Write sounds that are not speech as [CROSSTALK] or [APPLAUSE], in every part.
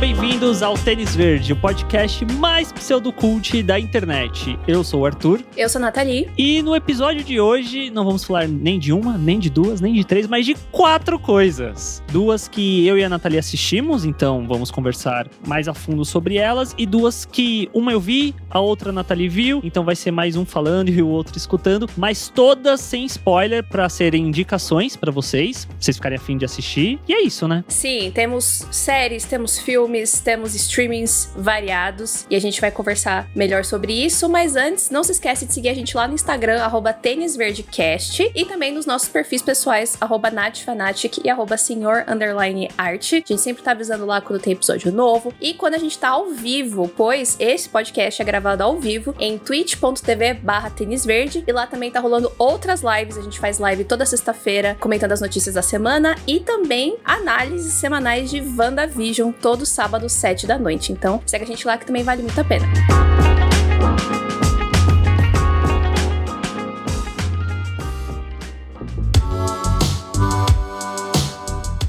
bem-vindos ao Tênis Verde, o podcast mais pseudocult da internet. Eu sou o Arthur. Eu sou a Nathalie. E no episódio de hoje não vamos falar nem de uma, nem de duas, nem de três, mas de quatro coisas. Duas que eu e a Nathalie assistimos, então vamos conversar mais a fundo sobre elas. E duas que uma eu vi, a outra a Nathalie viu, então vai ser mais um falando e o outro escutando. Mas todas sem spoiler para serem indicações para vocês, pra vocês ficarem afim de assistir. E é isso, né? Sim, temos séries, temos filmes, temos streamings variados e a gente vai conversar melhor sobre isso. Mas antes, não se esquece de seguir a gente lá no Instagram, arroba tênisverdecast, e também nos nossos perfis pessoais, arroba natfanatic e arroba senhor. A gente sempre tá avisando lá quando tem episódio novo e quando a gente tá ao vivo, pois esse podcast é gravado ao vivo em twitch.tv barra tênisverde e lá também tá rolando outras lives. A gente faz live toda sexta-feira comentando as notícias da semana e também análises semanais de WandaVision todo sábado, 7 da noite. Então, segue a gente lá que também vale muito a pena.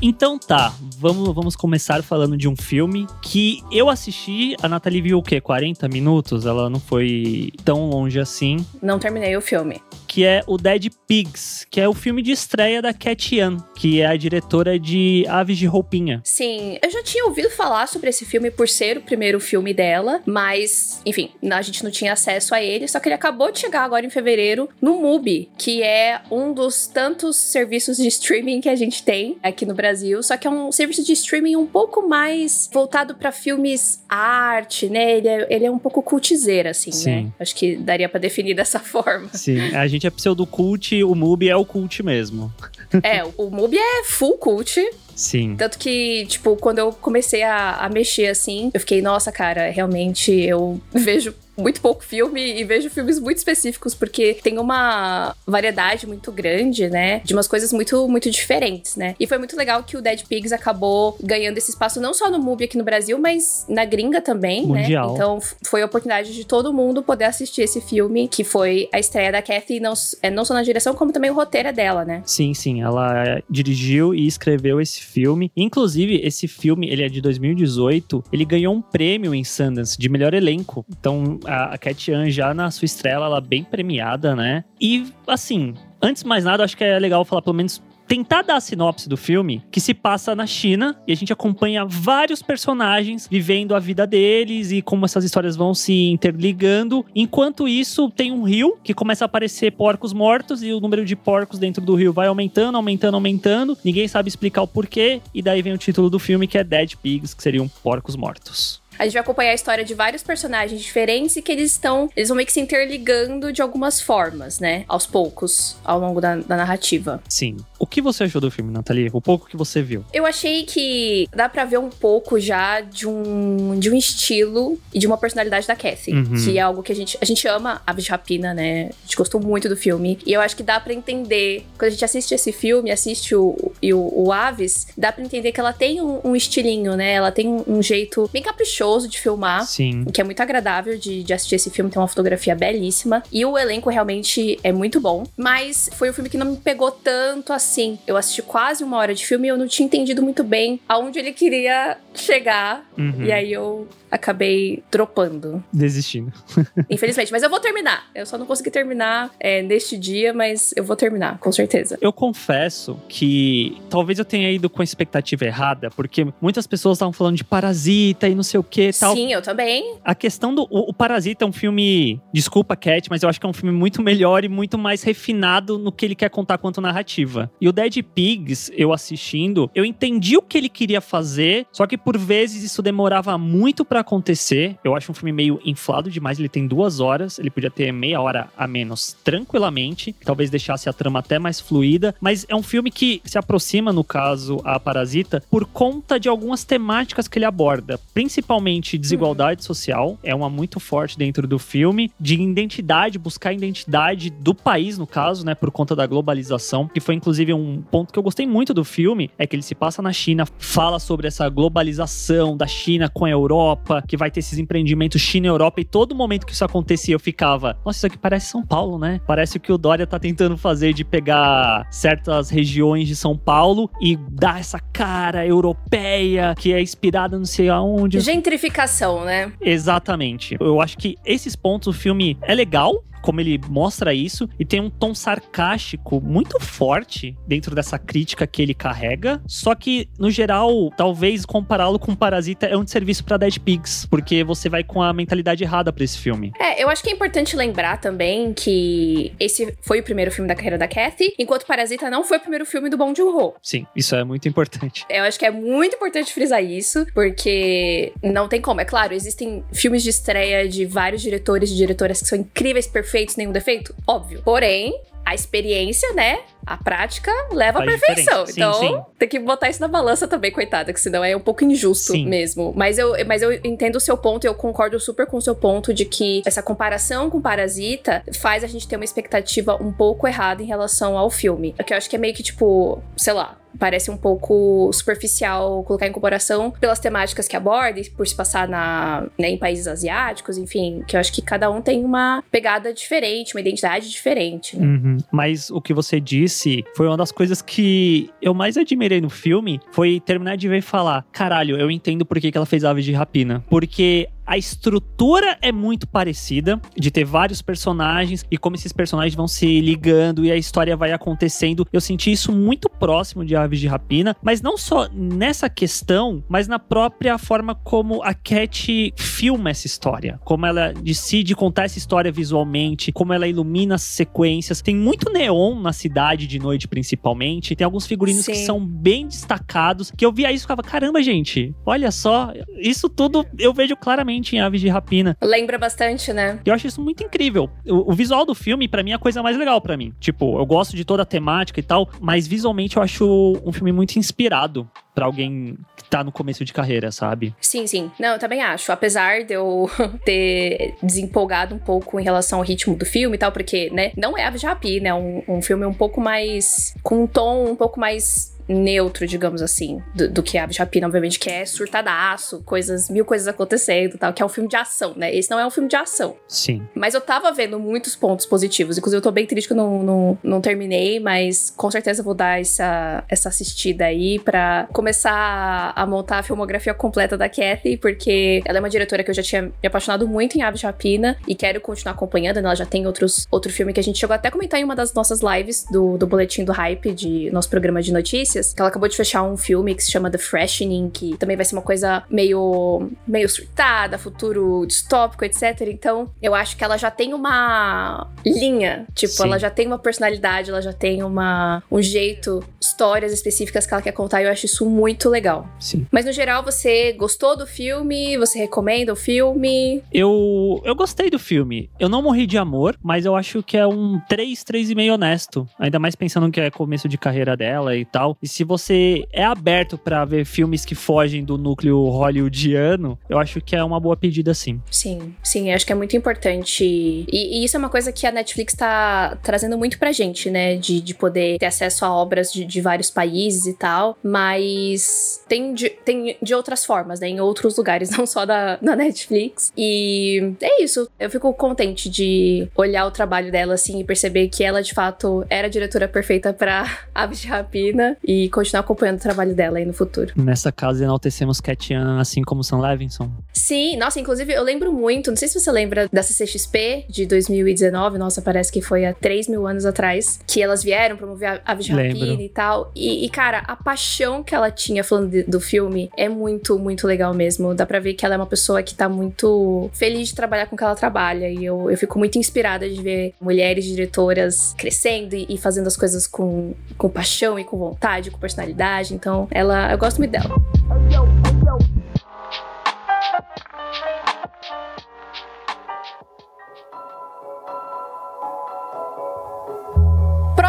Então tá, vamos, vamos começar falando de um filme que eu assisti. A Nathalie viu o quê? 40 minutos? Ela não foi tão longe assim. Não terminei o filme. Que é o Dead Pigs, que é o filme de estreia da Cat Yan, que é a diretora de Aves de Roupinha. Sim, eu já tinha ouvido falar sobre esse filme por ser o primeiro filme dela, mas, enfim, a gente não tinha acesso a ele, só que ele acabou de chegar agora em fevereiro no MUBI, que é um dos tantos serviços de streaming que a gente tem aqui no Brasil, só que é um serviço de streaming um pouco mais voltado para filmes arte, né? Ele é, ele é um pouco cultizeira, assim, Sim. né? Acho que daria para definir dessa [LAUGHS] forma. Sim, a gente é pseudo-cult, o MUBI é o cult mesmo. [LAUGHS] É, o MUBI é full cult, Sim. Tanto que, tipo, quando eu comecei a, a mexer assim, eu fiquei, nossa, cara, realmente eu [LAUGHS] vejo muito pouco filme e vejo filmes muito específicos, porque tem uma variedade muito grande, né? De umas coisas muito, muito diferentes, né? E foi muito legal que o Dead Pigs acabou ganhando esse espaço não só no MUBI aqui no Brasil, mas na gringa também, Mundial. né? Então foi a oportunidade de todo mundo poder assistir esse filme, que foi a estreia da Kathy, não, é, não só na direção, como também o roteiro é dela, né? Sim, sim. Ela dirigiu e escreveu esse filme. Inclusive, esse filme, ele é de 2018. Ele ganhou um prêmio em Sundance de melhor elenco. Então, a, a Cat Yan já na sua estreia, ela bem premiada, né? E, assim, antes de mais nada, acho que é legal falar pelo menos tentar dar a sinopse do filme, que se passa na China e a gente acompanha vários personagens vivendo a vida deles e como essas histórias vão se interligando. Enquanto isso, tem um rio que começa a aparecer porcos mortos e o número de porcos dentro do rio vai aumentando, aumentando, aumentando. Ninguém sabe explicar o porquê e daí vem o título do filme que é Dead Pigs, que seriam porcos mortos. A gente vai acompanhar a história de vários personagens diferentes e que eles estão. Eles vão meio que se interligando de algumas formas, né? Aos poucos, ao longo da, da narrativa. Sim. O que você achou do filme, Nathalie? O pouco que você viu? Eu achei que dá pra ver um pouco já de um, de um estilo e de uma personalidade da Cassie. Uhum. Que é algo que a gente. A gente ama Aves de Rapina, né? A gente gostou muito do filme. E eu acho que dá pra entender. Quando a gente assiste esse filme, assiste o, o, o Aves, dá pra entender que ela tem um, um estilinho, né? Ela tem um, um jeito bem caprichoso de filmar. Sim. O que é muito agradável de, de assistir esse filme, tem uma fotografia belíssima. E o elenco realmente é muito bom. Mas foi um filme que não me pegou tanto assim. Eu assisti quase uma hora de filme e eu não tinha entendido muito bem aonde ele queria chegar. Uhum. E aí eu acabei dropando. Desistindo. [LAUGHS] Infelizmente. Mas eu vou terminar. Eu só não consegui terminar é, neste dia, mas eu vou terminar, com certeza. Eu confesso que talvez eu tenha ido com a expectativa errada, porque muitas pessoas estavam falando de Parasita e não sei o que tal. Sim, eu também. A questão do. O, o Parasita é um filme. Desculpa, Cat, mas eu acho que é um filme muito melhor e muito mais refinado no que ele quer contar quanto narrativa. E o Dead Pigs, eu assistindo, eu entendi o que ele queria fazer, só que por vezes isso demorava muito para acontecer. Eu acho um filme meio inflado demais. Ele tem duas horas, ele podia ter meia hora a menos tranquilamente. Talvez deixasse a trama até mais fluida. Mas é um filme que se aproxima, no caso, a Parasita, por conta de algumas temáticas que ele aborda. Principalmente desigualdade social. É uma muito forte dentro do filme. De identidade, buscar a identidade do país, no caso, né? Por conta da globalização. Que foi, inclusive, um ponto que eu gostei muito do filme. É que ele se passa na China, fala sobre essa globalização da China com a Europa, que vai ter esses empreendimentos China-Europa, e todo momento que isso acontecia eu ficava, nossa, isso aqui parece São Paulo, né? Parece o que o Dória tá tentando fazer de pegar certas regiões de São Paulo e dar essa cara europeia que é inspirada não sei aonde. Gentrificação, né? Exatamente. Eu acho que esses pontos o filme é legal, como ele mostra isso e tem um tom sarcástico muito forte dentro dessa crítica que ele carrega. Só que, no geral, talvez compará-lo com Parasita é um serviço para Dead Pigs, porque você vai com a mentalidade errada para esse filme. É, eu acho que é importante lembrar também que esse foi o primeiro filme da carreira da Kathy, enquanto Parasita não foi o primeiro filme do Bong Joon-ho. Sim, isso é muito importante. Eu acho que é muito importante frisar isso, porque não tem como. É claro, existem filmes de estreia de vários diretores e diretoras que são incríveis, perfeitos perfeitos, nenhum defeito? Óbvio. Porém, a experiência, né? A prática leva Faz à perfeição. Sim, então, sim. tem que botar isso na balança também, coitada, que senão é um pouco injusto sim. mesmo. Mas eu, mas eu entendo o seu ponto e eu concordo super com o seu ponto de que essa comparação com Parasita faz a gente ter uma expectativa um pouco errada em relação ao filme. Que eu acho que é meio que tipo, sei lá, parece um pouco superficial colocar em comparação pelas temáticas que aborda e por se passar na, né, em países asiáticos, enfim, que eu acho que cada um tem uma pegada diferente, uma identidade diferente. Né? Uhum. Mas o que você disse foi uma das coisas que eu mais admirei no filme, foi terminar de ver e falar, caralho, eu entendo por que, que ela fez Aves de Rapina. Porque a estrutura é muito parecida, de ter vários personagens e como esses personagens vão se ligando e a história vai acontecendo. Eu senti isso muito próximo de Aves de Rapina, mas não só nessa questão, mas na própria forma como a Cat filma essa história, como ela decide contar essa história visualmente, como ela ilumina as sequências. Tem muito neon na cidade de noite, principalmente. Tem alguns figurinos Sim. que são bem destacados, que eu via isso e ficava, caramba, gente, olha só, isso tudo eu vejo claramente em Aves de Rapina. Lembra bastante, né? Eu acho isso muito incrível. O, o visual do filme, para mim, é a coisa mais legal para mim. Tipo, eu gosto de toda a temática e tal, mas visualmente eu acho um filme muito inspirado para alguém que tá no começo de carreira, sabe? Sim, sim. Não, eu também acho. Apesar de eu [LAUGHS] ter desempolgado um pouco em relação ao ritmo do filme e tal, porque, né, não é Aves de Rapina, é um, um filme um pouco mais. com um tom um pouco mais neutro, digamos assim, do, do que Aves de Rapina, obviamente, que é surtadaço, coisas, mil coisas acontecendo tal, que é um filme de ação, né? Esse não é um filme de ação. Sim. Mas eu tava vendo muitos pontos positivos. Inclusive, eu tô bem triste que eu não, não, não terminei, mas com certeza vou dar essa, essa assistida aí pra começar a montar a filmografia completa da Kathy, porque ela é uma diretora que eu já tinha me apaixonado muito em Aves de Rapina e quero continuar acompanhando. Ela já tem outros, outro filme que a gente chegou até a comentar em uma das nossas lives do, do Boletim do Hype, de nosso programa de notícias que ela acabou de fechar um filme que se chama The Freshening, que também vai ser uma coisa meio, meio surtada, futuro distópico, etc. Então, eu acho que ela já tem uma linha, tipo, Sim. ela já tem uma personalidade, ela já tem uma, um jeito, histórias específicas que ela quer contar, e eu acho isso muito legal. Sim. Mas no geral, você gostou do filme? Você recomenda o filme? Eu, eu gostei do filme. Eu não morri de amor, mas eu acho que é um 3, 3,5 honesto. Ainda mais pensando que é começo de carreira dela e tal. E se você é aberto para ver filmes que fogem do núcleo hollywoodiano, eu acho que é uma boa pedida sim. Sim, sim, acho que é muito importante. E, e isso é uma coisa que a Netflix tá trazendo muito pra gente, né? De, de poder ter acesso a obras de, de vários países e tal. Mas tem de, tem de outras formas, né? Em outros lugares, [LAUGHS] não só da, da Netflix. E é isso. Eu fico contente de olhar o trabalho dela assim e perceber que ela de fato era a diretora perfeita para [LAUGHS] Aves de Rapina e continuar acompanhando o trabalho dela aí no futuro. Nessa casa enaltecemos Katian, assim como Sam Levinson. Sim, nossa, inclusive eu lembro muito, não sei se você lembra da CCXP de 2019, nossa, parece que foi há 3 mil anos atrás, que elas vieram promover a Rapina e tal. E, e, cara, a paixão que ela tinha falando de, do filme é muito, muito legal mesmo. Dá pra ver que ela é uma pessoa que tá muito feliz de trabalhar com o que ela trabalha. E eu, eu fico muito inspirada de ver mulheres diretoras crescendo e, e fazendo as coisas com, com paixão e com vontade, com personalidade. Então, ela, eu gosto muito dela.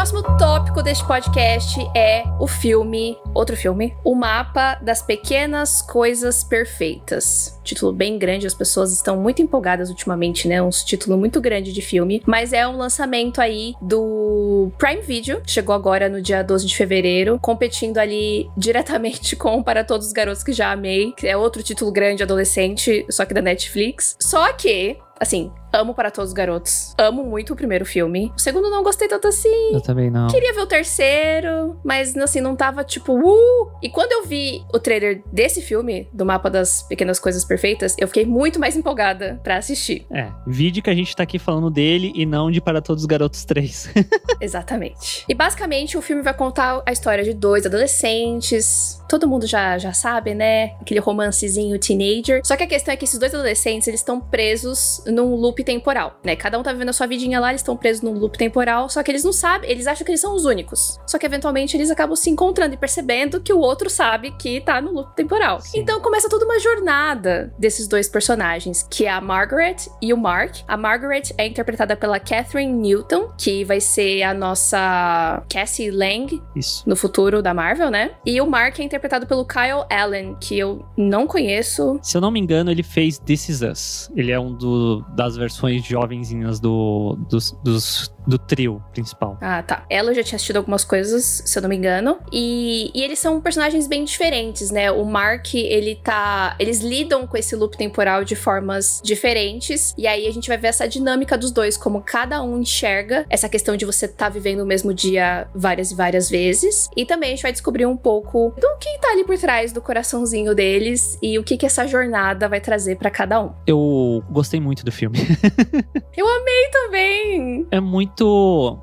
Próximo tópico deste podcast é o filme, outro filme, O Mapa das Pequenas Coisas Perfeitas. Título bem grande, as pessoas estão muito empolgadas ultimamente, né? Um título muito grande de filme, mas é um lançamento aí do Prime Video, chegou agora no dia 12 de fevereiro, competindo ali diretamente [LAUGHS] com Para Todos os Garotos que Já Amei, que é outro título grande adolescente, só que da Netflix. Só que assim, amo para todos os garotos. Amo muito o primeiro filme. O segundo não gostei tanto assim. Eu também não. Queria ver o terceiro, mas assim, não tava tipo, uh! E quando eu vi o trailer desse filme, do Mapa das Pequenas Coisas Perfeitas, eu fiquei muito mais empolgada para assistir. É, vídeo que a gente tá aqui falando dele e não de Para Todos os Garotos 3. [LAUGHS] Exatamente. E basicamente o filme vai contar a história de dois adolescentes. Todo mundo já, já sabe, né? Aquele romancezinho teenager. Só que a questão é que esses dois adolescentes, eles estão presos num loop temporal, né? Cada um tá vivendo a sua vidinha lá, eles estão presos num loop temporal, só que eles não sabem, eles acham que eles são os únicos. Só que eventualmente eles acabam se encontrando e percebendo que o outro sabe que tá no loop temporal. Sim. Então começa toda uma jornada desses dois personagens, que é a Margaret e o Mark. A Margaret é interpretada pela Catherine Newton, que vai ser a nossa Cassie Lang Isso. no futuro da Marvel, né? E o Mark é interpretado pelo Kyle Allen, que eu não conheço. Se eu não me engano, ele fez This Is Us. Ele é um do, das versões jovenzinhas do, dos, dos do trio principal. Ah, tá. Ela já tinha assistido algumas coisas, se eu não me engano. E, e eles são personagens bem diferentes, né? O Mark, ele tá. Eles lidam com esse loop temporal de formas diferentes. E aí a gente vai ver essa dinâmica dos dois, como cada um enxerga essa questão de você tá vivendo o mesmo dia várias e várias vezes. E também a gente vai descobrir um pouco do que tá ali por trás do coraçãozinho deles e o que que essa jornada vai trazer para cada um. Eu gostei muito do filme. [LAUGHS] eu amei também! É muito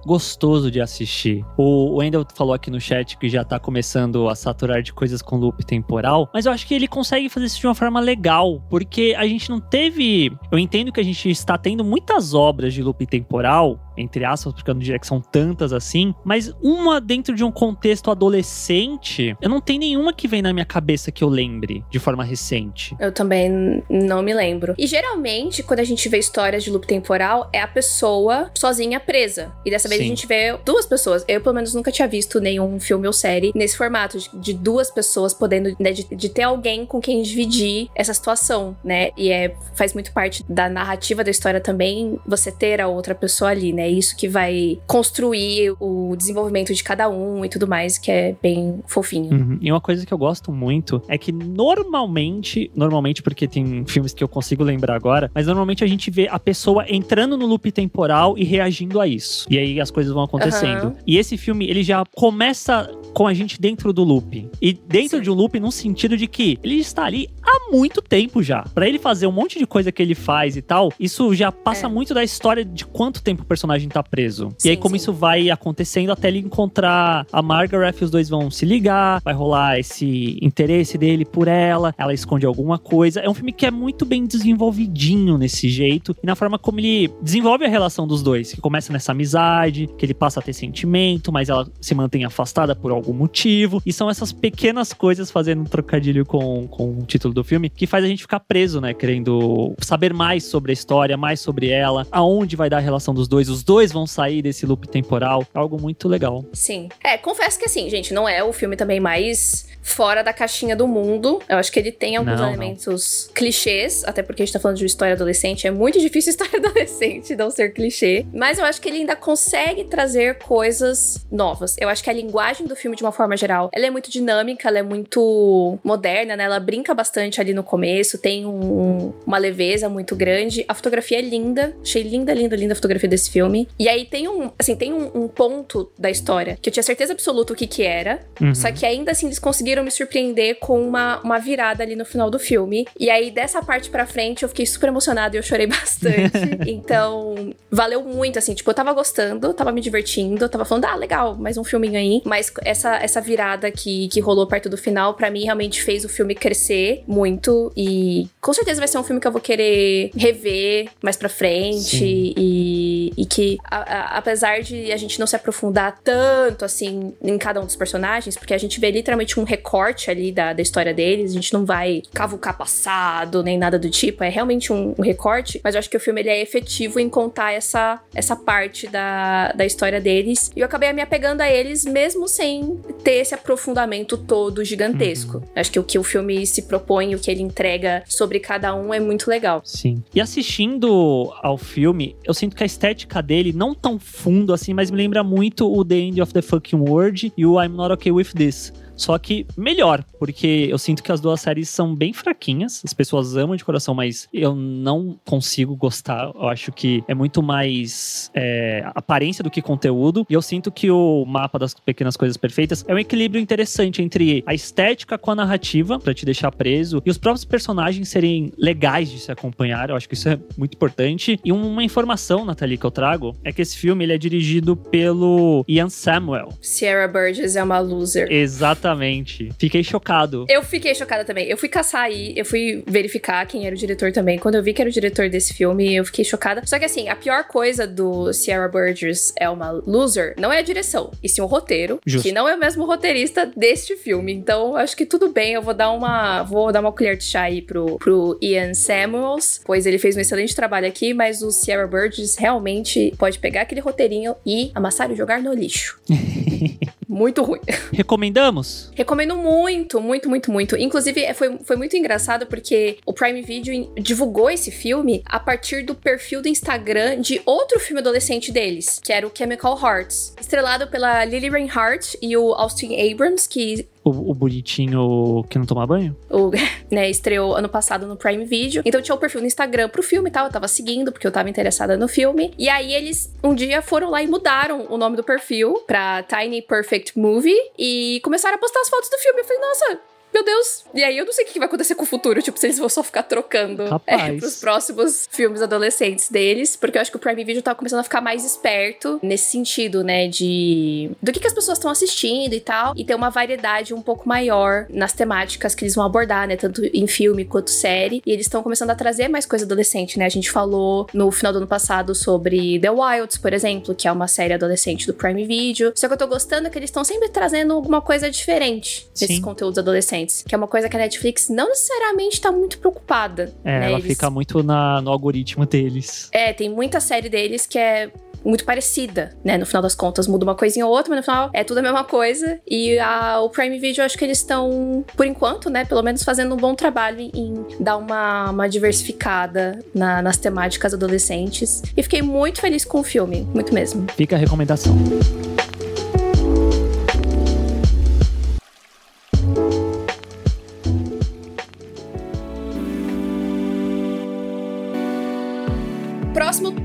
gostoso de assistir. O Wendell falou aqui no chat que já tá começando a saturar de coisas com loop temporal, mas eu acho que ele consegue fazer isso de uma forma legal, porque a gente não teve. Eu entendo que a gente está tendo muitas obras de loop temporal, entre aspas, porque eu não diria que são tantas assim, mas uma dentro de um contexto adolescente, eu não tenho nenhuma que vem na minha cabeça que eu lembre de forma recente. Eu também não me lembro. E geralmente, quando a gente vê histórias de loop temporal, é a pessoa sozinha presa. E dessa vez Sim. a gente vê duas pessoas. Eu, pelo menos, nunca tinha visto nenhum filme ou série nesse formato, de, duas pessoas podendo, né, de, de, ter alguém com quem dividir essa situação, né? E é, faz muito parte da narrativa da história também você ter a outra pessoa ali, né? Isso que vai construir o desenvolvimento de cada um e tudo mais, que é bem fofinho. Uhum. E uma coisa que eu gosto muito é que normalmente, normalmente porque tem filmes que eu consigo lembrar agora, mas normalmente a gente vê a pessoa entrando no loop temporal e reagindo a isso. E aí as coisas vão acontecendo. Uhum. E esse filme, ele já começa com a gente dentro do loop. E dentro Sim. de um loop num sentido de que ele está ali há muito tempo já. Para ele fazer um monte de coisa que ele faz e tal, isso já passa é. muito da história de quanto tempo o personagem tá preso. Sim, e aí como sim. isso vai acontecendo até ele encontrar a Margaret, os dois vão se ligar, vai rolar esse interesse dele por ela, ela esconde alguma coisa. É um filme que é muito bem desenvolvidinho nesse jeito e na forma como ele desenvolve a relação dos dois, que começa nessa amizade, que ele passa a ter sentimento, mas ela se mantém afastada por algum motivo. E são essas pequenas coisas, fazendo um trocadilho com, com o título do filme, que faz a gente ficar preso, né? Querendo saber mais sobre a história, mais sobre ela, aonde vai dar a relação dos dois. Os dois vão sair desse loop temporal. Algo muito legal. Sim. É, confesso que assim, gente, não é o filme também mais fora da caixinha do mundo. Eu acho que ele tem alguns não, elementos não. clichês, até porque a gente tá falando de uma história adolescente. É muito difícil [LAUGHS] história adolescente não ser clichê. Mas eu acho que ele ainda consegue trazer coisas novas. Eu acho que a linguagem do filme, de uma forma geral, ela é muito dinâmica, ela é muito moderna, né? Ela brinca bastante ali no começo, tem um, uma leveza muito grande. A fotografia é linda. Achei linda, linda, linda a fotografia desse filme. E aí tem um, assim, tem um, um ponto da história que eu tinha certeza absoluta o que que era. Uhum. Só que ainda assim eles conseguiram me surpreender com uma, uma virada ali no final do filme. E aí dessa parte pra frente eu fiquei super emocionada e eu chorei [LAUGHS] bastante. [LAUGHS] então, valeu muito, assim, tipo, eu tava gostando, tava me divertindo, tava falando, ah, legal, mais um filminho aí. Mas essa, essa virada que, que rolou perto do final, para mim, realmente fez o filme crescer muito. E com certeza vai ser um filme que eu vou querer rever mais pra frente. E e, e que, a, a, apesar de a gente não se aprofundar tanto assim em cada um dos personagens, porque a gente vê literalmente um recorte ali da, da história deles, a gente não vai cavucar passado nem nada do tipo, é realmente um, um recorte, mas eu acho que o filme ele é efetivo em contar essa, essa parte da, da história deles. E eu acabei me apegando a eles mesmo sem ter esse aprofundamento todo gigantesco. Uhum. Acho que o que o filme se propõe, o que ele entrega sobre cada um é muito legal. Sim. E assistindo ao filme, eu sinto que a estética dele, não tão fundo assim, mas me lembra muito o The End of the Fucking World e o I'm Not Okay With This. Só que melhor, porque eu sinto que as duas séries são bem fraquinhas. As pessoas amam de coração, mas eu não consigo gostar. Eu acho que é muito mais é, aparência do que conteúdo. E eu sinto que o mapa das pequenas coisas perfeitas é um equilíbrio interessante entre a estética com a narrativa, para te deixar preso, e os próprios personagens serem legais de se acompanhar. Eu acho que isso é muito importante. E uma informação, Nathalie, que eu trago é que esse filme ele é dirigido pelo Ian Samuel. Sierra Burgess é uma loser. Exatamente. Exatamente. Fiquei chocado. Eu fiquei chocada também. Eu fui caçar aí, eu fui verificar quem era o diretor também. Quando eu vi que era o diretor desse filme, eu fiquei chocada. Só que assim, a pior coisa do Sierra Burgess é uma loser não é a direção, e sim o roteiro, Justo. que não é o mesmo roteirista deste filme. Então, acho que tudo bem, eu vou dar uma vou dar uma colher de chá aí pro, pro Ian Samuels, pois ele fez um excelente trabalho aqui, mas o Sierra Burgess realmente pode pegar aquele roteirinho e amassar e jogar no lixo. [LAUGHS] muito ruim. Recomendamos? Recomendo muito, muito, muito, muito. Inclusive, é, foi, foi muito engraçado porque o Prime Video divulgou esse filme a partir do perfil do Instagram de outro filme adolescente deles, que era o Chemical Hearts, estrelado pela Lily Reinhardt e o Austin Abrams, que o, o, bonitinho que não toma banho? O, [LAUGHS] né, estreou ano passado no Prime Video. Então tinha o um perfil no Instagram pro filme e tal. Eu tava seguindo, porque eu tava interessada no filme. E aí eles um dia foram lá e mudaram o nome do perfil pra Tiny Perfect Movie e começaram a postar as fotos do filme. Eu falei, nossa, meu Deus. E aí eu não sei o que vai acontecer com o futuro, tipo, se eles vão só ficar trocando é, pros próximos filmes adolescentes deles, porque eu acho que o Prime Video tá começando a ficar mais esperto nesse sentido, né, de do que, que as pessoas estão assistindo e tal, e ter uma variedade um pouco maior nas temáticas que eles vão abordar, né, tanto em filme quanto série, e eles estão começando a trazer mais coisa adolescente, né? A gente falou no final do ano passado sobre The Wilds, por exemplo, que é uma série adolescente do Prime Video. Só que eu tô gostando é que eles estão sempre trazendo alguma coisa diferente nesses Sim. conteúdos adolescentes adolescentes, que é uma coisa que a Netflix não necessariamente está muito preocupada. É, né? ela Eles... fica muito na, no algoritmo deles. É, tem muita série deles que é muito parecida, né? No final das contas, muda uma coisinha ou outra, mas no final é tudo a mesma coisa. E a, o Prime Video, eu acho que eles estão, por enquanto, né? Pelo menos fazendo um bom trabalho em dar uma, uma diversificada na, nas temáticas adolescentes. E fiquei muito feliz com o filme, muito mesmo. Fica a recomendação.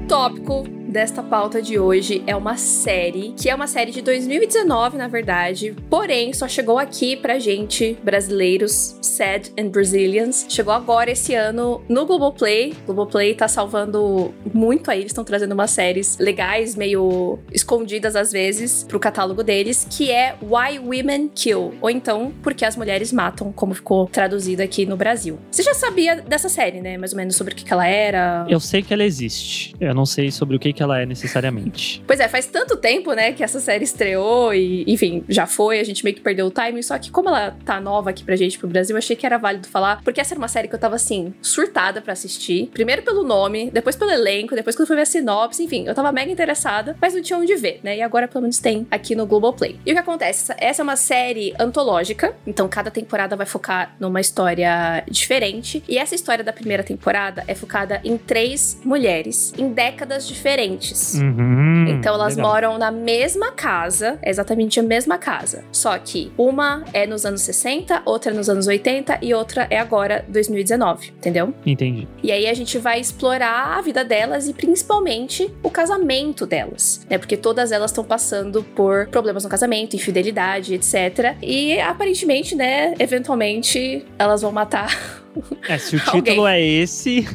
Tópico desta pauta de hoje é uma série, que é uma série de 2019, na verdade, porém só chegou aqui pra gente, brasileiros, sad and Brazilians. Chegou agora esse ano no Globoplay. Globoplay tá salvando muito aí, eles estão trazendo umas séries legais, meio escondidas às vezes, pro catálogo deles, que é Why Women Kill, ou então Porque as Mulheres Matam, como ficou traduzido aqui no Brasil. Você já sabia dessa série, né? Mais ou menos sobre o que, que ela era? Eu sei que ela existe. Eu não sei sobre o que, que ela é necessariamente. Pois é, faz tanto tempo, né, que essa série estreou e, enfim, já foi, a gente meio que perdeu o timing, só que como ela tá nova aqui pra gente, pro Brasil, achei que era válido falar, porque essa era uma série que eu tava, assim, surtada para assistir. Primeiro pelo nome, depois pelo elenco, depois quando fui ver a sinopse, enfim, eu tava mega interessada, mas não tinha onde ver, né, e agora pelo menos tem aqui no Globoplay. E o que acontece? Essa é uma série antológica, então cada temporada vai focar numa história diferente, e essa história da primeira temporada é focada em três mulheres, em décadas diferentes. Uhum, então elas legal. moram na mesma casa, exatamente a mesma casa. Só que uma é nos anos 60, outra é nos anos 80 e outra é agora 2019, entendeu? Entendi. E aí a gente vai explorar a vida delas e principalmente o casamento delas, né? Porque todas elas estão passando por problemas no casamento, infidelidade, etc. E aparentemente, né, eventualmente elas vão matar [LAUGHS] É, se o título é esse.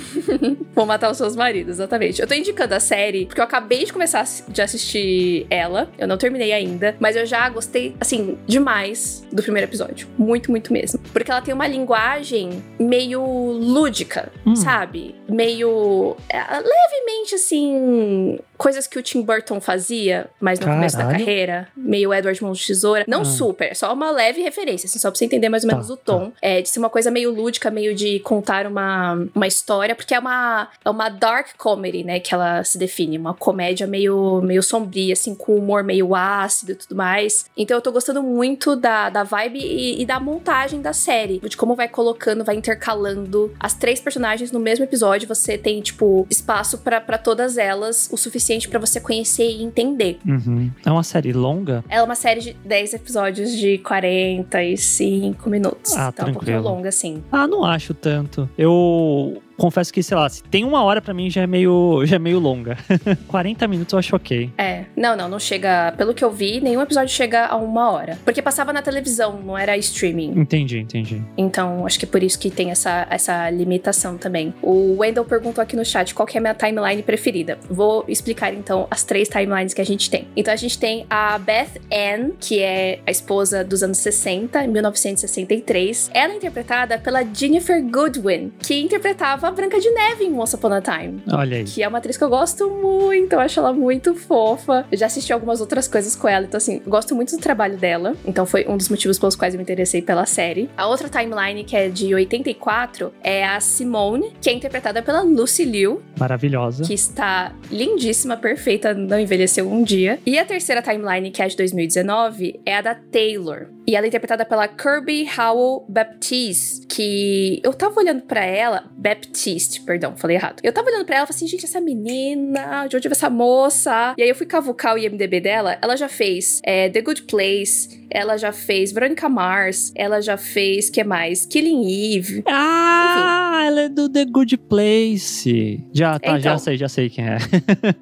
[LAUGHS] Vou matar os seus maridos, exatamente. Eu tô indicando a série porque eu acabei de começar de assistir ela. Eu não terminei ainda, mas eu já gostei, assim, demais do primeiro episódio. Muito, muito mesmo. Porque ela tem uma linguagem meio lúdica, hum. sabe? Meio. É, levemente, assim coisas que o Tim Burton fazia, mas no Caralho. começo da carreira, meio Edward Mãos de Tesoura. Não ah. super, só uma leve referência, assim, só pra você entender mais ou menos tá, o tom. Tá. É, de ser uma coisa meio lúdica, meio de contar uma, uma história, porque é uma, é uma dark comedy, né, que ela se define, uma comédia meio, meio sombria, assim, com humor meio ácido e tudo mais. Então eu tô gostando muito da, da vibe e, e da montagem da série, de como vai colocando, vai intercalando as três personagens no mesmo episódio, você tem, tipo, espaço para todas elas o suficiente suficiente para você conhecer e entender. Uhum. É uma série longa? Ela é uma série de 10 episódios de 45 minutos. Ah, tá tranquilo. um pouquinho longa, assim. Ah, não acho tanto. Eu confesso que, sei lá, se tem uma hora para mim já é meio, já é meio longa. [LAUGHS] 40 minutos eu acho ok. É. Não, não, não chega. Pelo que eu vi, nenhum episódio chega a uma hora. Porque passava na televisão, não era streaming. Entendi, entendi. Então, acho que é por isso que tem essa, essa limitação também. O Wendell perguntou aqui no chat qual que é a minha timeline preferida. Vou explicar então as três timelines que a gente tem. Então a gente tem a Beth Ann, que é a esposa dos anos 60, 1963. Ela é interpretada pela Jennifer Goodwin, que interpretava a Branca de Neve em Once Upon a Time. Olha aí. Que é uma atriz que eu gosto muito, eu acho ela muito fofa. Eu já assisti algumas outras coisas com ela, então assim, gosto muito do trabalho dela. Então foi um dos motivos pelos quais eu me interessei pela série. A outra timeline, que é de 84, é a Simone, que é interpretada pela Lucy Liu. Maravilhosa. Que está lindíssima, perfeita, não envelheceu um dia. E a terceira timeline, que é a de 2019, é a da Taylor. E ela é interpretada pela Kirby Howell Baptiste, que eu tava olhando para ela, Baptiste, perdão, falei errado. Eu tava olhando para ela e falei assim, gente, essa menina, de onde veio essa moça? E aí eu fui cavucar o IMDB dela, ela já fez é, The Good Place, ela já fez Veronica Mars, ela já fez, que mais? Killing Eve. Ah, Enfim. ela é do The Good Place. Já, tá, então, já sei, já sei quem é.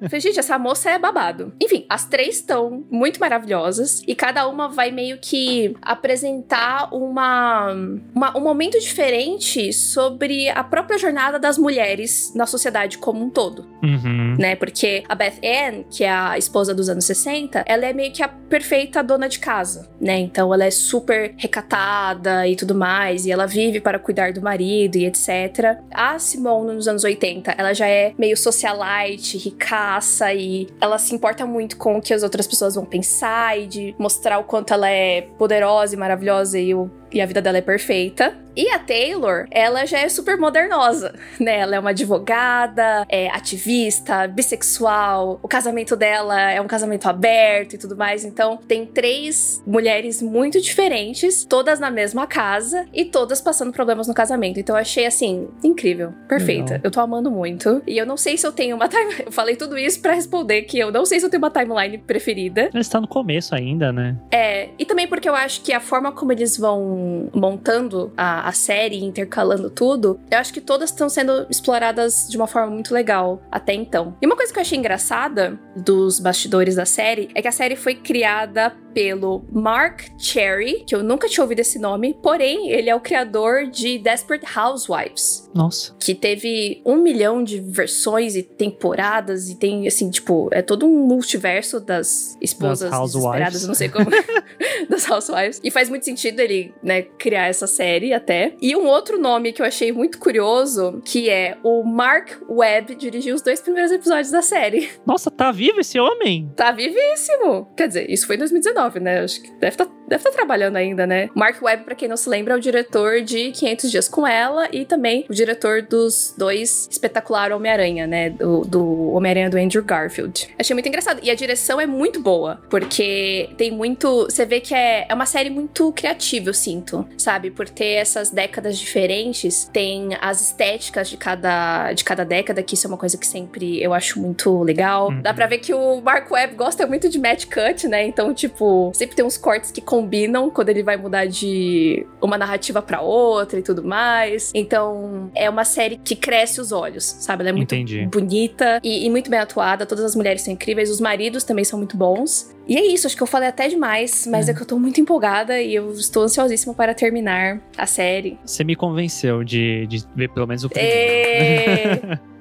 falei, gente, essa moça é babado. Enfim, as três estão muito maravilhosas e cada uma vai meio que apresentar uma, uma, um momento diferente sobre a própria jornada das mulheres na sociedade como um todo. Uhum. Né? Porque a Beth Ann, que é a esposa dos anos 60, ela é meio que a perfeita dona de casa, né? Então ela é super recatada e tudo mais, e ela vive para cuidar do marido e etc. A Simone, nos anos 80, ela já é meio socialite, ricaça, e ela se importa muito com o que as outras pessoas vão pensar e de mostrar o quanto ela é poderosa poderosa e maravilhosa e o e a vida dela é perfeita. E a Taylor, ela já é super modernosa, né? Ela é uma advogada, é ativista, bissexual. O casamento dela é um casamento aberto e tudo mais. Então, tem três mulheres muito diferentes, todas na mesma casa e todas passando problemas no casamento. Então, eu achei assim incrível, perfeita. Legal. Eu tô amando muito. E eu não sei se eu tenho uma timeline. Eu falei tudo isso para responder que eu não sei se eu tenho uma timeline preferida. Ela está no começo ainda, né? É, e também porque eu acho que a forma como eles vão montando a, a série, intercalando tudo, eu acho que todas estão sendo exploradas de uma forma muito legal até então. E uma coisa que eu achei engraçada dos bastidores da série é que a série foi criada pelo Mark Cherry, que eu nunca tinha ouvido esse nome, porém ele é o criador de Desperate Housewives. Nossa. Que teve um milhão de versões e temporadas e tem, assim, tipo, é todo um multiverso das esposas das desesperadas, não sei como, [LAUGHS] das Housewives. E faz muito sentido ele, né, criar essa série até. E um outro nome que eu achei muito curioso, que é o Mark Webb dirigiu os dois primeiros episódios da série. [LAUGHS] Nossa, tá vivo esse homem? Tá vivíssimo. Quer dizer, isso foi em 2019 né? Acho que deve estar tá, deve tá trabalhando ainda, né? Mark Webb, pra quem não se lembra, é o diretor de 500 Dias com Ela e também o diretor dos dois espetacular Homem-Aranha, né? Do, do Homem-Aranha do Andrew Garfield. Achei muito engraçado. E a direção é muito boa, porque tem muito. Você vê que é, é uma série muito criativa, eu sinto, sabe? Por ter essas décadas diferentes, tem as estéticas de cada, de cada década, que isso é uma coisa que sempre eu acho muito legal. Uhum. Dá pra ver que o Mark Webb gosta muito de match cut, né? Então, tipo, sempre tem uns cortes que combinam combinam quando ele vai mudar de uma narrativa para outra e tudo mais. Então, é uma série que cresce os olhos, sabe? Ela é muito Entendi. bonita e, e muito bem atuada. Todas as mulheres são incríveis, os maridos também são muito bons. E é isso, acho que eu falei até demais, mas é, que eu tô muito empolgada e eu estou ansiosíssima para terminar a série. Você me convenceu de, de ver pelo menos o primeiro. É... [LAUGHS]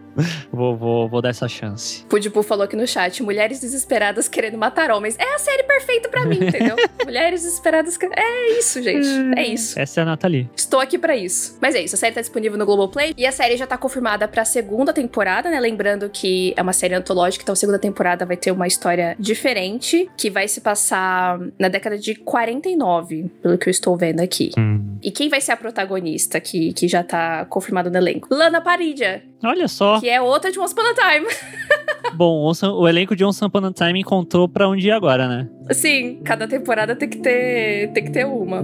Vou, vou, vou dar essa chance. Pudipu falou aqui no chat: mulheres desesperadas querendo matar homens. É a série perfeita pra mim, entendeu? [LAUGHS] mulheres desesperadas. que- É isso, gente. É isso. Essa é a Nathalie. Estou aqui pra isso. Mas é isso, a série tá disponível no Globoplay e a série já tá confirmada pra segunda temporada, né? Lembrando que é uma série antológica, então a segunda temporada vai ter uma história diferente, que vai se passar na década de 49, pelo que eu estou vendo aqui. Hum. E quem vai ser a protagonista que, que já tá confirmado no elenco? Lana Paridia, Olha só. que é outra de Once Upon a Time. [LAUGHS] Bom, o, elenco de Once Upon a Time encontrou pra onde ir agora, né? Sim, cada temporada tem que ter, tem que ter uma.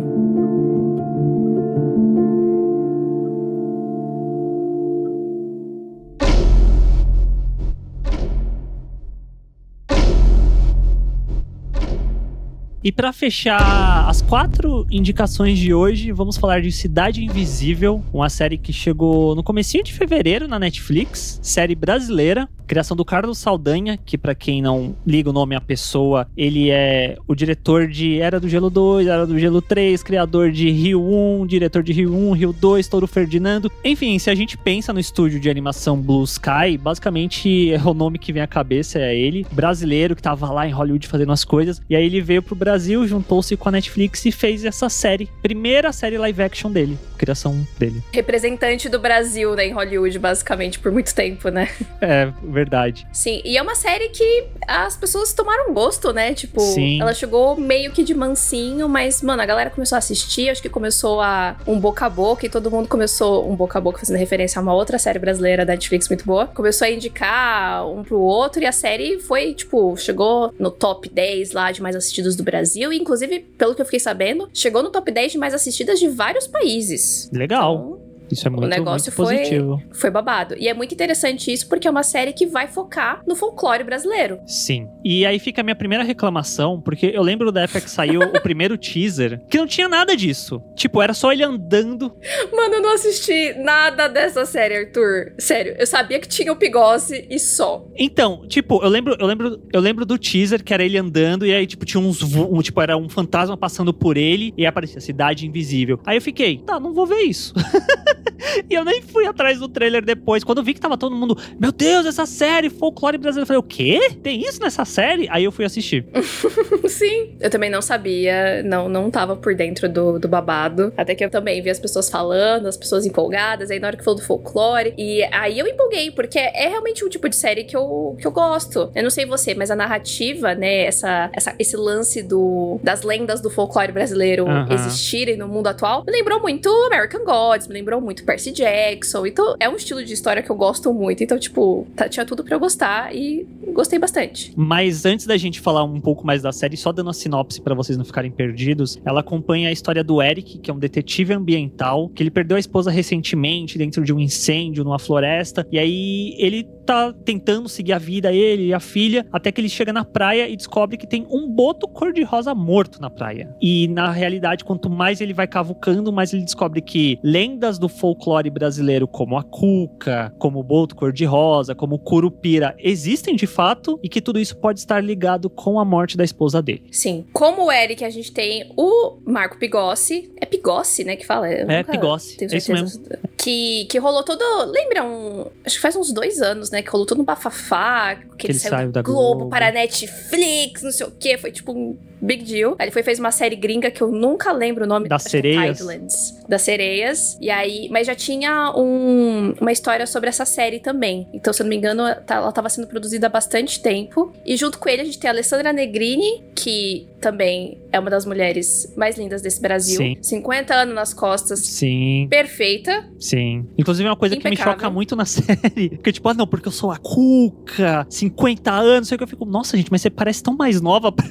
E pra fechar as quatro indicações de hoje, vamos falar de Cidade Invisível, uma série que chegou no comecinho de fevereiro na Netflix, série brasileira, criação do Carlos Saldanha, que pra quem não liga o nome à pessoa, ele é o diretor de Era do Gelo 2, Era do Gelo 3, criador de Rio 1, diretor de Rio 1, Rio 2, Touro Ferdinando. Enfim, se a gente pensa no estúdio de animação Blue Sky, basicamente o nome que vem à cabeça é ele, brasileiro que tava lá em Hollywood fazendo as coisas, e aí ele veio pro Brasil, juntou-se com a Netflix e fez essa série, primeira série live action dele, criação dele. Representante do Brasil, né, em Hollywood, basicamente, por muito tempo, né? É, verdade. Sim, e é uma série que as pessoas tomaram gosto, né? Tipo, Sim. ela chegou meio que de mansinho, mas, mano, a galera começou a assistir, acho que começou a um boca a boca e todo mundo começou, um boca a boca fazendo referência a uma outra série brasileira da Netflix muito boa, começou a indicar um pro outro e a série foi, tipo, chegou no top 10 lá de mais assistidos do Brasil e, inclusive, pelo que eu fiquei sabendo, chegou no top 10 de mais assistidas de vários países. Legal. Então, Isso é muito, negócio muito foi- positivo. foi babado. E é muito interessante isso porque é uma série que vai focar no folclore brasileiro. Sim. E aí fica a minha primeira reclamação, porque eu lembro da época que saiu o primeiro [LAUGHS] teaser, que não tinha nada disso. Tipo, era só ele andando. Mano, eu não assisti nada dessa série, Arthur. Sério, eu sabia que tinha o Pigose e só. Então, tipo, eu lembro, eu lembro, eu lembro do teaser que era ele andando e aí tipo tinha uns um, tipo era um fantasma passando por ele e aparecia cidade invisível. Aí eu fiquei, tá, não vou ver isso. [LAUGHS] [LAUGHS] e eu nem fui atrás do trailer depois. Quando eu vi que tava todo mundo, meu Deus, essa série folclore brasileiro, eu falei, o quê? Tem isso nessa série? Aí eu fui assistir. [LAUGHS] Sim. Eu também não sabia, não, não tava por dentro do, do babado. Até que eu também vi as pessoas falando, as pessoas empolgadas, aí na hora que falou do folclore. E aí eu empolguei, porque é realmente um tipo de série que eu, que eu gosto. Eu não sei você, mas a narrativa, né, essa, essa, esse lance do, das lendas do folclore brasileiro Aham. existirem no mundo atual, me lembrou muito American Gods, me lembrou muito Percy Jackson. Então é um estilo de história que eu gosto muito. Então, tipo, tá- tinha tudo pra eu gostar e gostei bastante. Mas antes da gente falar um pouco mais da série, só dando a sinopse pra vocês não ficarem perdidos, ela acompanha a história do Eric, que é um detetive ambiental, que ele perdeu a esposa recentemente dentro de um incêndio numa floresta, e aí ele tá tentando seguir a vida, ele e a filha, até que ele chega na praia e descobre que tem um boto cor-de-rosa morto na praia. E na realidade, quanto mais ele vai cavucando, mais ele descobre que lendas do folclore brasileiro, como a cuca, como o boto cor-de-rosa, como o curupira, existem de fato e que tudo isso pode estar ligado com a morte da esposa dele. Sim. Como o Eric, a gente tem o Marco Pigossi. É Pigossi, né, que fala? Eu É, Pigossi. tenho É isso certeza. Que, que rolou todo... Lembra um... Acho que faz uns dois anos, né? Que rolou todo um bafafá. Que, ele saiu, da, Globo, para a Netflix, não sei o quê. Foi tipo um big deal. Aí ele foi fez uma série gringa que eu nunca lembro o nome. Das sereias. Tidelands. Das sereias. E aí... Mas já tinha um- uma história sobre essa série também. Então, se eu não me engano, tá- ela tava sendo produzida há bastante tempo. E junto com ele a gente tem a Alessandra Negrini, que também é uma das mulheres mais lindas desse Brasil. Sim. 50 anos nas costas. Sim, Perfeita. sim. Inclusive, é uma coisa que me Impecável. choca muito na [LAUGHS] série. Porque, tipo, ah, não, porque eu sou a Cuca, 50 anos, sei o que eu fico. Nossa, gente, mas você parece tão mais nova pra,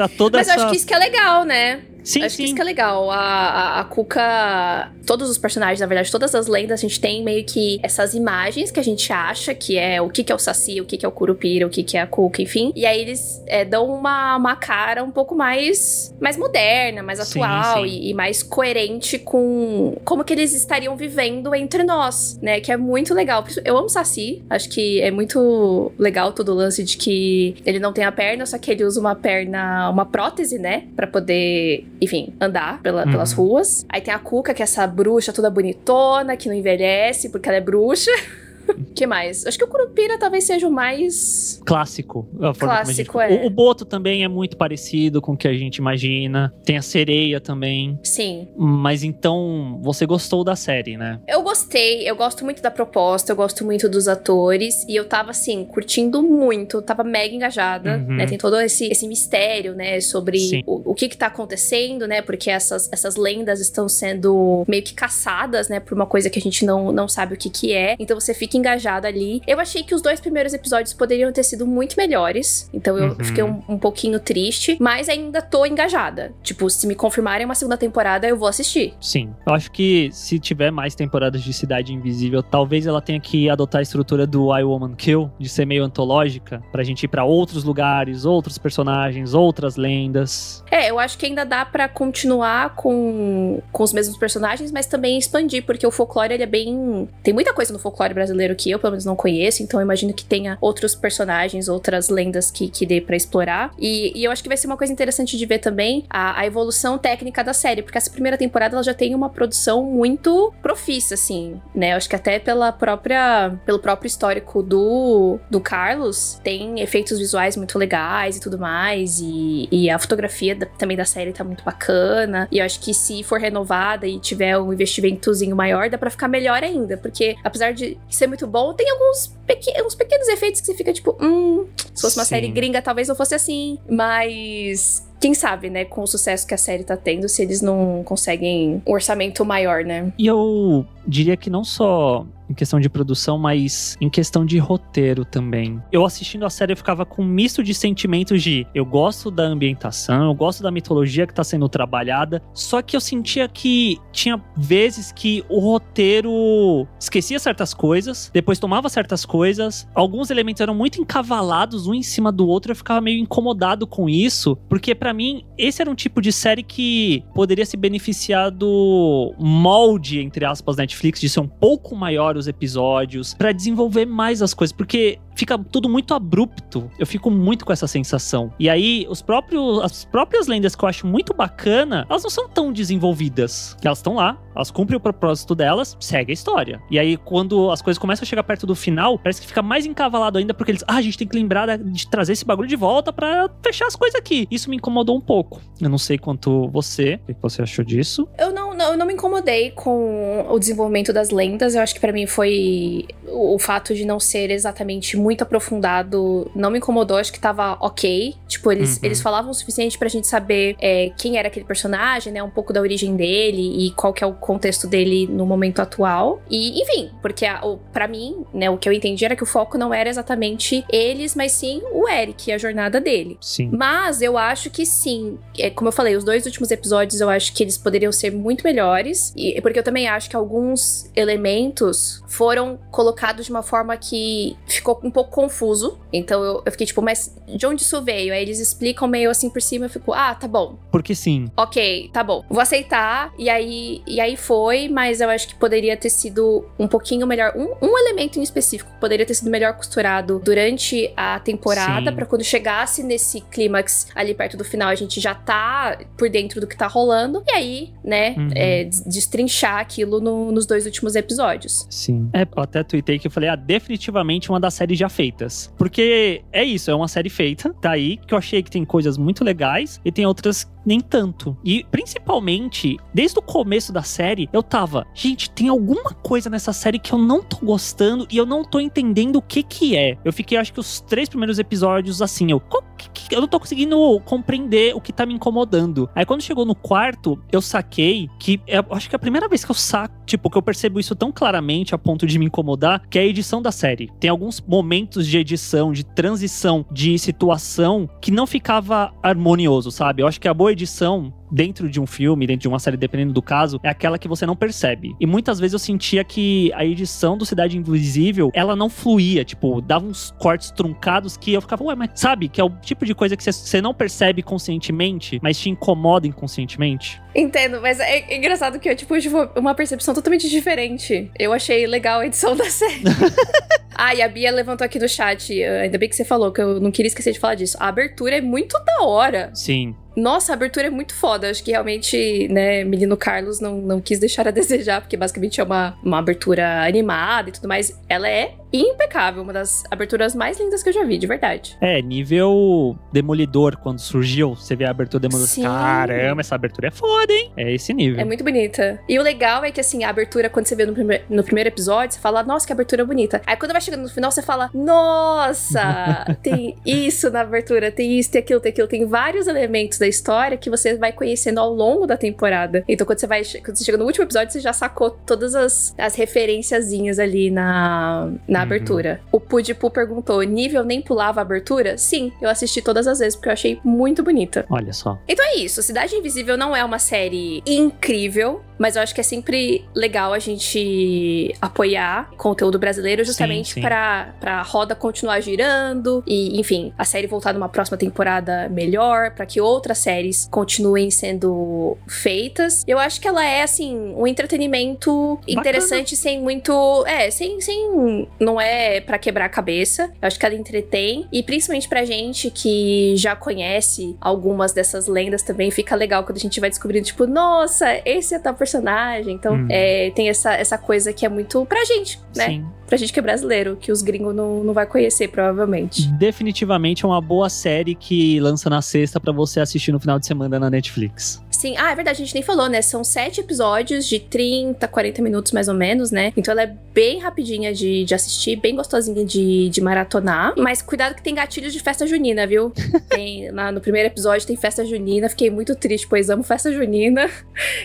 pra toda Mas essa. eu acho que isso que é legal, né? Sim, Acho sim. que isso que é legal. A, a, a Kuka. Todos os personagens, na verdade, todas as lendas, a gente tem meio que essas imagens que a gente acha que é o que, que é o Saci, o que, que é o Curupira, o que, que é a Kuka, enfim. E aí eles é, dão uma, uma cara um pouco mais, mais moderna, mais Sim, atual sim. E, e mais coerente com como que eles estariam vivendo entre nós, né? Que é muito legal. Eu amo Saci. Acho que é muito legal todo o lance de que ele não tem a perna, só que ele usa uma perna, uma prótese, né? Pra poder, enfim, andar pela- Uhum. pelas ruas. Aí tem a Cuca, que é essa bruxa toda bonitona, que não envelhece porque ela é bruxa. [LAUGHS] [LAUGHS] que mais? Acho que o Curupira talvez seja o mais. Clássico. gente- Clássico, é. O, o Boto também é muito parecido com o que a gente imagina. Tem a sereia também. Sim. Mas então, você gostou da série, né? Eu gostei, eu gosto muito da proposta, eu gosto muito dos atores, e eu tava, assim, curtindo muito, tava mega engajada, Uhum. né? Tem todo esse, esse mistério, né, sobre o, o que que tá acontecendo, né? Porque essas, essas lendas estão sendo meio que caçadas, né, por uma coisa que a gente não, não sabe o que que é. Então você fica engajado ali. Eu achei que os dois primeiros episódios poderiam ter sido muito melhores, então eu Uhum. fiquei um, um pouquinho triste, mas ainda tô engajada. Tipo, se me confirmarem uma segunda temporada, eu vou assistir. Sim. Eu acho que se tiver mais temporadas de Cidade Invisível, talvez ela tenha que adotar a estrutura do I Woman Kill, de ser meio antológica, pra gente ir pra outros lugares, outros personagens, outras lendas. É, eu acho que ainda dá pra continuar com, com os mesmos personagens, mas também expandir, porque o folclore ele é bem. Tem muita coisa no folclore brasileiro que eu, pelo menos, não conheço, então imagino que tenha outros personagens, outras lendas que, que dê pra explorar. E, e eu acho que vai ser uma coisa interessante de ver também a, a evolução técnica da série, porque essa primeira temporada ela já tem uma produção muito profissa, assim, né? Eu acho que até pela própria, pelo próprio histórico do, do Carlos, tem efeitos visuais muito legais e tudo mais, e, e a fotografia da- também da série tá muito bacana. E eu acho que se for renovada e tiver um investimentozinho maior, dá pra ficar melhor ainda, porque apesar de ser muito bom, tem alguns peque- uns pequenos efeitos que você fica tipo, hum, se fosse uma Sim. série gringa, talvez não fosse assim, mas quem sabe, né, com o sucesso que a série tá tendo, se eles não conseguem um orçamento maior, né? E eu diria que não só em questão de produção, mas em questão de roteiro também. Eu assistindo a série eu ficava com um misto de sentimentos de eu gosto da ambientação, eu gosto da mitologia que tá sendo trabalhada, só que eu sentia que tinha vezes que o roteiro esquecia certas coisas, depois tomava certas coisas, alguns elementos eram muito encavalados um em cima do outro, eu ficava meio incomodado com isso, porque pra mim esse era um tipo de série que poderia se beneficiar do molde entre aspas Netflix de ser um pouco maior os episódios pra desenvolver mais as coisas, porque fica tudo muito abrupto. Eu fico muito com essa sensação. E aí os próprios as próprias lendas que eu acho muito bacana, elas não são tão desenvolvidas. Elas estão lá, elas cumprem o propósito delas, segue a história. E aí quando as coisas começam a chegar perto do final, parece que fica mais encavalado ainda porque eles, ah, a gente tem que lembrar de trazer esse bagulho de volta pra fechar as coisas aqui. Isso me incomodou um pouco. Eu não sei quanto você, o que você achou disso? Eu não, não, eu não me incomodei com o desenvolvimento das lendas. Eu acho que pra mim foi o, fato de não ser exatamente muito aprofundado. Não me incomodou, acho que tava ok. Tipo, eles, Uhum. eles falavam o suficiente pra gente saber é, quem era aquele personagem, né? Um pouco da origem dele e qual que é o contexto dele no momento atual. E, enfim, porque a, o, pra mim, né, o que eu entendi era que o foco não era exatamente eles, mas sim o Eric e a jornada dele. Sim. Mas eu acho que sim. É, como eu falei, os dois últimos episódios eu acho que eles poderiam ser muito melhores. E, porque eu também acho que alguns elementos foram colocados de uma forma que ficou um pouco confuso. Então eu, eu fiquei tipo, mas de onde isso veio? Aí eles explicam meio assim por cima, eu fico, ah, tá bom. Porque sim. Ok, tá bom. Vou aceitar. E aí, e aí foi, mas eu acho que poderia ter sido um pouquinho melhor. Um, um elemento em específico poderia ter sido melhor costurado durante a temporada, pra quando chegasse nesse clímax ali perto do final, a gente já tá por dentro do que tá rolando. E aí, né, Uhum. é, des- destrinchar aquilo no- nos dois últimos episódios. Sim. É, eu até tuitei que eu falei, ah, definitivamente uma das séries já feitas. Porque é isso, é uma série feita, tá aí, que eu achei que tem coisas muito legais e tem outras nem tanto. E principalmente, desde o começo da série, eu tava, gente, tem alguma coisa nessa série que eu não tô gostando e eu não tô entendendo o que que é. Eu fiquei, acho que os três primeiros episódios assim, eu, "Qual que- que- eu não tô conseguindo compreender o que tá me incomodando. Aí quando chegou no quarto, eu saquei que, eu acho que é a primeira vez que eu saco, tipo, que eu percebo isso tão claramente a ponto de me incomodar, que é a edição da série. Tem alguns momentos de edição, de transição, de situação que não ficava harmonioso, sabe? Eu acho que a boa edição dentro de um filme, dentro de uma série, dependendo do caso, é aquela que você não percebe. E muitas vezes eu sentia que a edição do Cidade Invisível, ela não fluía, tipo, dava uns cortes truncados que eu ficava, ué, mas sabe? Que é o tipo de coisa que você não percebe conscientemente, mas te incomoda inconscientemente. Entendo, mas é engraçado que eu, tipo, tive uma percepção totalmente diferente. Eu achei legal a edição [LAUGHS] da série. [LAUGHS] ah, e a Bia levantou aqui no chat, ainda bem que você falou, que eu não queria esquecer de falar disso. A abertura é muito da hora. Sim. Nossa, a abertura é muito foda. Acho que realmente, né, menino Carlos não, não quis deixar a [LAUGHS] desejar, porque basicamente é uma, uma abertura animada e tudo mais. Ela é impecável, uma das aberturas mais lindas que eu já vi, de verdade. É, nível Demolidor, quando surgiu, você vê a abertura Demolidor. Sim. Caramba, essa abertura é foda, hein? É esse nível. É muito bonita. E o legal é que, assim, a abertura, quando você vê no, prime no primeiro episódio, você fala, nossa, que abertura bonita. Aí quando vai chegando no final, você fala, nossa, [LAUGHS] tem isso na abertura, tem isso, tem aquilo, tem aquilo. Tem vários elementos da história que você vai conhecendo ao longo da temporada. Então, quando você vai, quando você chega no último episódio, você já sacou todas as, as referenciazinhas ali na, na uhum. abertura. O Pudipu perguntou: nível nem pulava a abertura? Sim, eu assisti todas as vezes porque eu achei muito bonita. Olha só. Então é isso. Cidade Invisível não é uma série incrível, mas eu acho que é sempre legal a gente apoiar conteúdo brasileiro justamente para a roda continuar girando e, enfim, a série voltar numa próxima temporada melhor, para que outras séries continuem sendo feitas. Eu acho que ela é, assim, um entretenimento Bacana. interessante sem muito. É, sem. sem não é para quebrar a cabeça. Eu acho que ela entretém. E principalmente pra gente que já conhece algumas dessas lendas também, fica legal quando a gente vai descobrindo, tipo, nossa, esse é tal personagem. Então, hum. é, tem essa, essa coisa que é muito pra gente, né? Sim pra gente que é brasileiro, que os gringos não, não vai conhecer, provavelmente. Definitivamente é uma boa série que lança na sexta para você assistir no final de semana na Netflix. Sim, ah, é verdade, a gente nem falou, né? São sete episódios de 30, 40 minutos mais ou menos, né? Então ela é bem rapidinha de, de assistir, bem gostosinha de, de maratonar. Mas cuidado que tem gatilhos de festa junina, viu? [LAUGHS] Tem, lá no primeiro episódio tem festa junina. Fiquei muito triste, pois amo festa junina. [LAUGHS]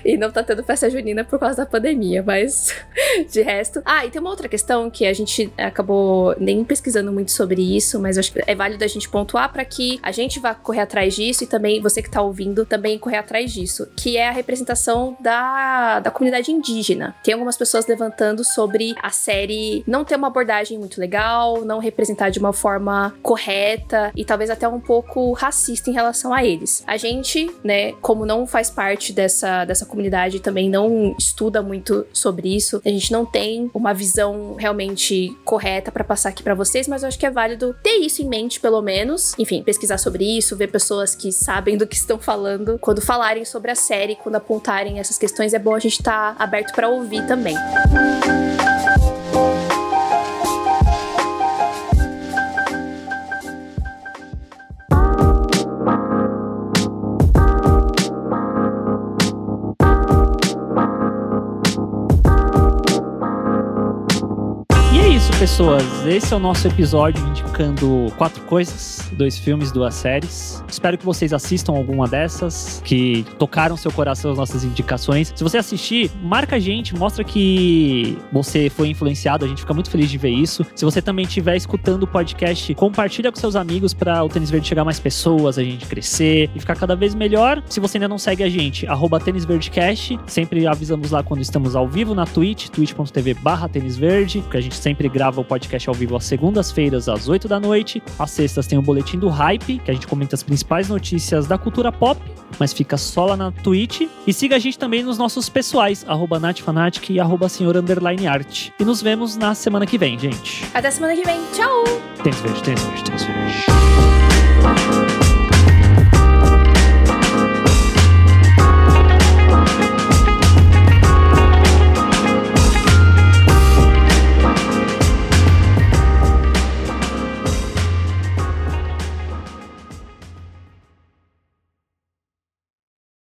E não tá tendo festa junina por causa da pandemia, mas [LAUGHS] de resto. Ah, e tem uma outra questão que a gente acabou nem pesquisando muito sobre isso, mas acho que é válido a gente pontuar para que a gente vá correr atrás disso e também você que tá ouvindo também correr atrás disso disso, que é a representação da, da comunidade indígena. Tem algumas pessoas levantando sobre a série não ter uma abordagem muito legal, não representar de uma forma correta e talvez até um pouco racista em relação a eles. A gente, né, como não faz parte dessa, dessa comunidade, também não estuda muito sobre isso, a gente não tem uma visão realmente correta para passar aqui para vocês, mas eu acho que é válido ter isso em mente, pelo menos. Enfim, pesquisar sobre isso, ver pessoas que sabem do que estão falando quando falarem sobre sobre a série, quando apontarem essas questões, é bom a gente estar tá aberto para ouvir também. Pessoas, esse é o nosso episódio indicando quatro coisas, dois filmes, duas séries. Espero que vocês assistam alguma dessas, que tocaram seu coração as nossas indicações. Se você assistir, marca a gente, mostra que você foi influenciado, a gente fica muito feliz de ver isso. Se você também estiver escutando o podcast, compartilha com seus amigos para o Tênis Verde chegar mais pessoas, a gente crescer e ficar cada vez melhor. Se você ainda não segue a gente, arroba Tênis Verdecast, sempre avisamos lá quando estamos ao vivo na Twitch, twitch.tv barra Tênis Verde, a gente sempre grava grava o podcast ao vivo às segundas-feiras, às 8 da noite. Às sextas tem o Boletim do Hype, que a gente comenta as principais notícias da cultura pop, mas fica só lá na Twitch. E siga a gente também nos nossos pessoais, arroba natfanatic e arroba senhor. E nos vemos na semana que vem, gente. Até semana que vem. Tchau! Verde, verde, verde.